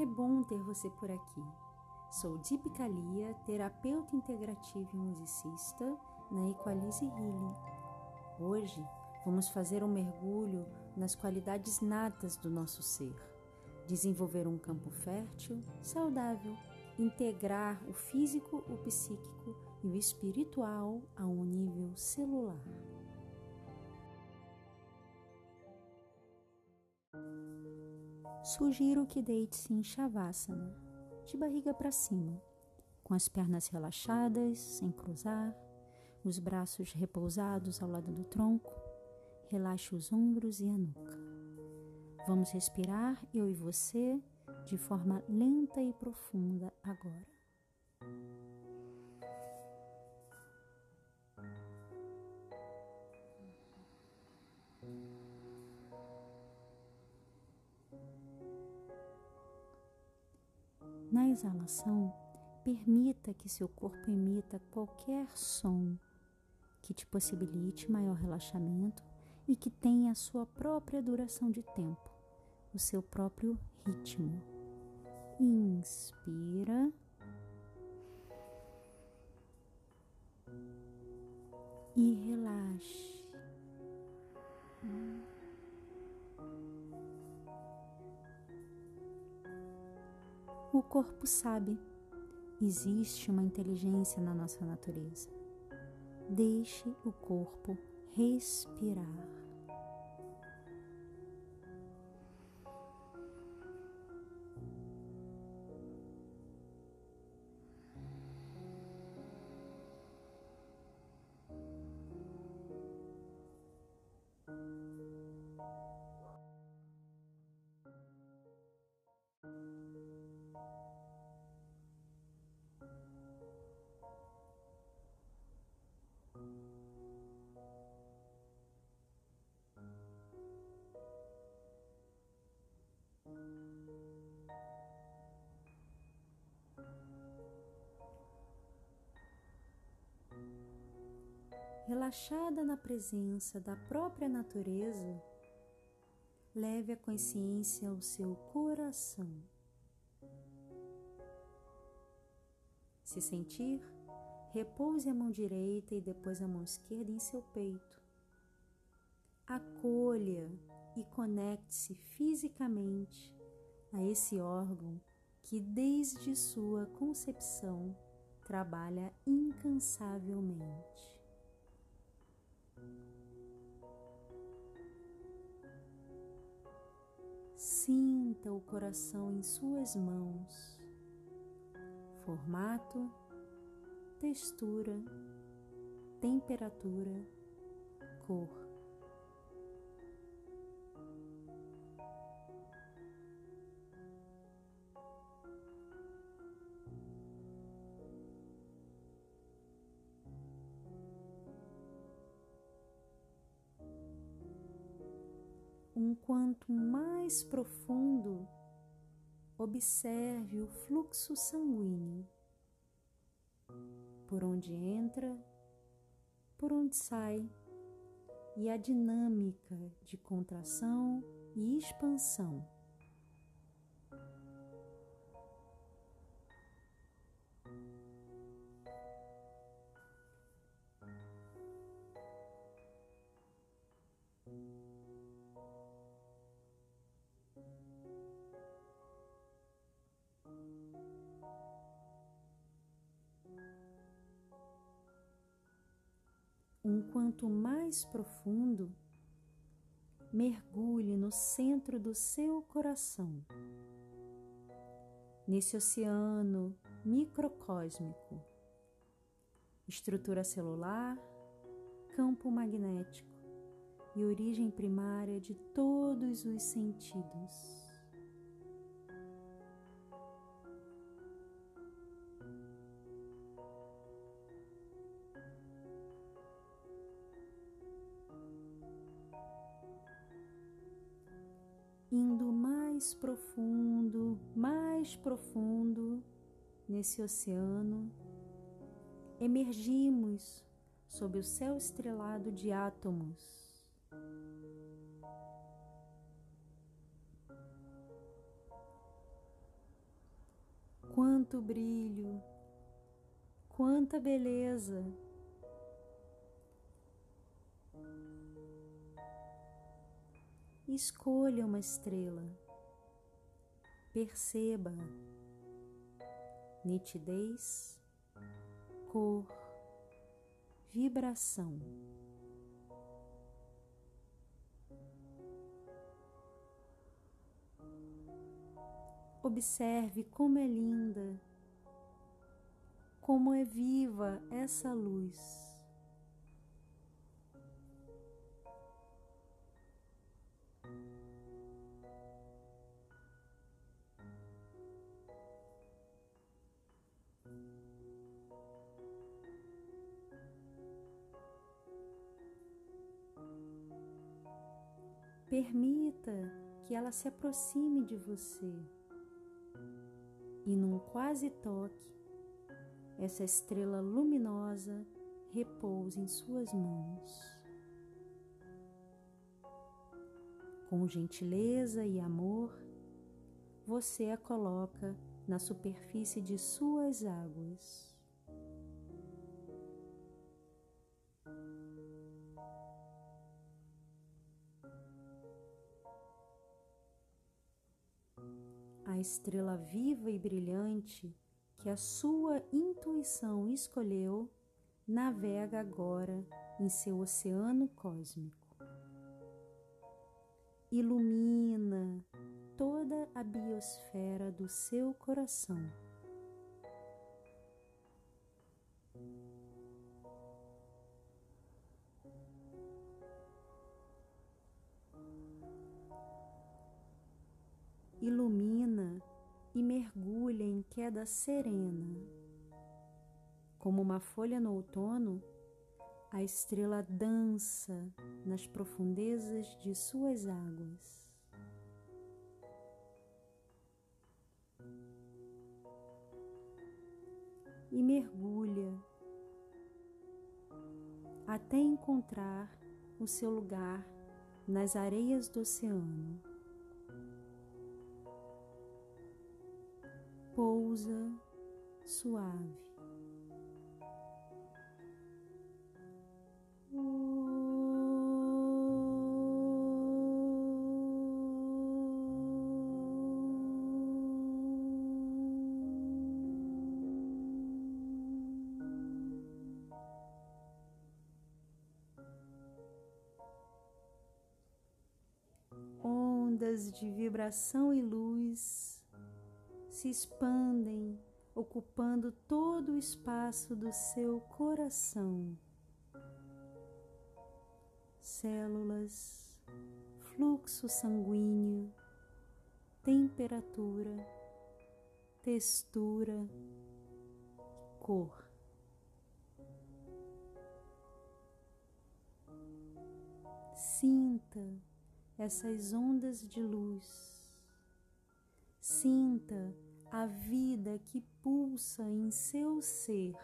É bom ter você por aqui. Sou Deep Kalia, terapeuta integrativa e musicista na Equalize Healing. Hoje vamos fazer um mergulho nas qualidades natas do nosso ser, desenvolver um campo fértil, saudável, integrar o físico, o psíquico e o espiritual a um nível celular. Sugiro que deite-se em Shavasana, de barriga para cima, com as pernas relaxadas, sem cruzar, os braços repousados ao lado do tronco. Relaxe os ombros e a nuca. Vamos respirar, eu e você, de forma lenta e profunda agora. Na exalação, permita que seu corpo emita qualquer som que te possibilite maior relaxamento e que tenha a sua própria duração de tempo, o seu próprio ritmo. Inspira. E relaxe. O corpo sabe, existe uma inteligência na nossa natureza. Deixe o corpo respirar. Relaxada na presença da própria natureza, leve a consciência ao seu coração. Se sentir, repouse a mão direita e depois a mão esquerda em seu peito. Acolha e conecte-se fisicamente a esse órgão que, desde sua concepção, trabalha incansavelmente. Sinta o coração em suas mãos. Formato, textura, temperatura, cor. Um quanto mais profundo, observe o fluxo sanguíneo, por onde entra, por onde sai, e a dinâmica de contração e expansão. Um quanto mais profundo, mergulhe no centro do seu coração, nesse oceano microcósmico, estrutura celular, campo magnético e origem primária de todos os sentidos. Profundo, mais profundo nesse oceano, emergimos sob o céu estrelado de átomos. Quanto brilho, quanta beleza. Escolha uma estrela, perceba nitidez, cor, vibração. Observe como é linda, como é viva essa luz. Permita que ela se aproxime de você e, num quase toque, essa estrela luminosa repousa em suas mãos. Com gentileza e amor, você a coloca na superfície de suas águas. A estrela viva e brilhante que a sua intuição escolheu navega agora em seu oceano cósmico. Ilumina toda a biosfera do seu coração. ilumina queda serena. Como uma folha no outono, a estrela dança nas profundezas de suas águas. E mergulha até encontrar o seu lugar nas areias do oceano. Pousa suave. Ondas de vibração e luz se expandem, ocupando todo o espaço do seu coração. Células, fluxo sanguíneo, temperatura, textura, cor. Sinta essas ondas de luz. Sinta a vida que pulsa em seu ser.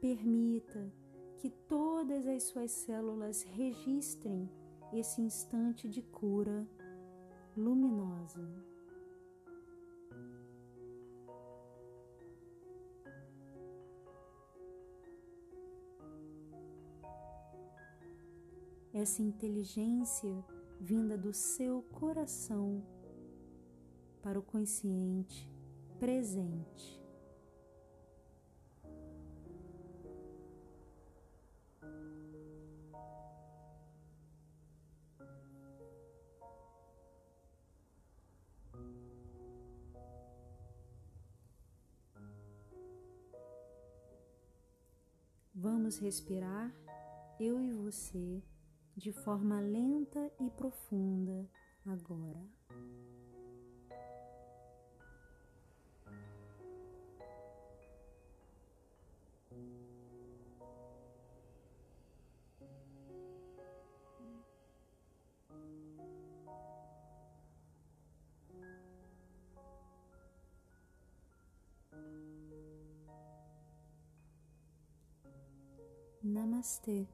Permita que todas as suas células registrem esse instante de cura luminosa. Essa inteligência vinda do seu coração para o consciente presente. Vamos respirar, eu e você de forma lenta e profunda agora. Namastê.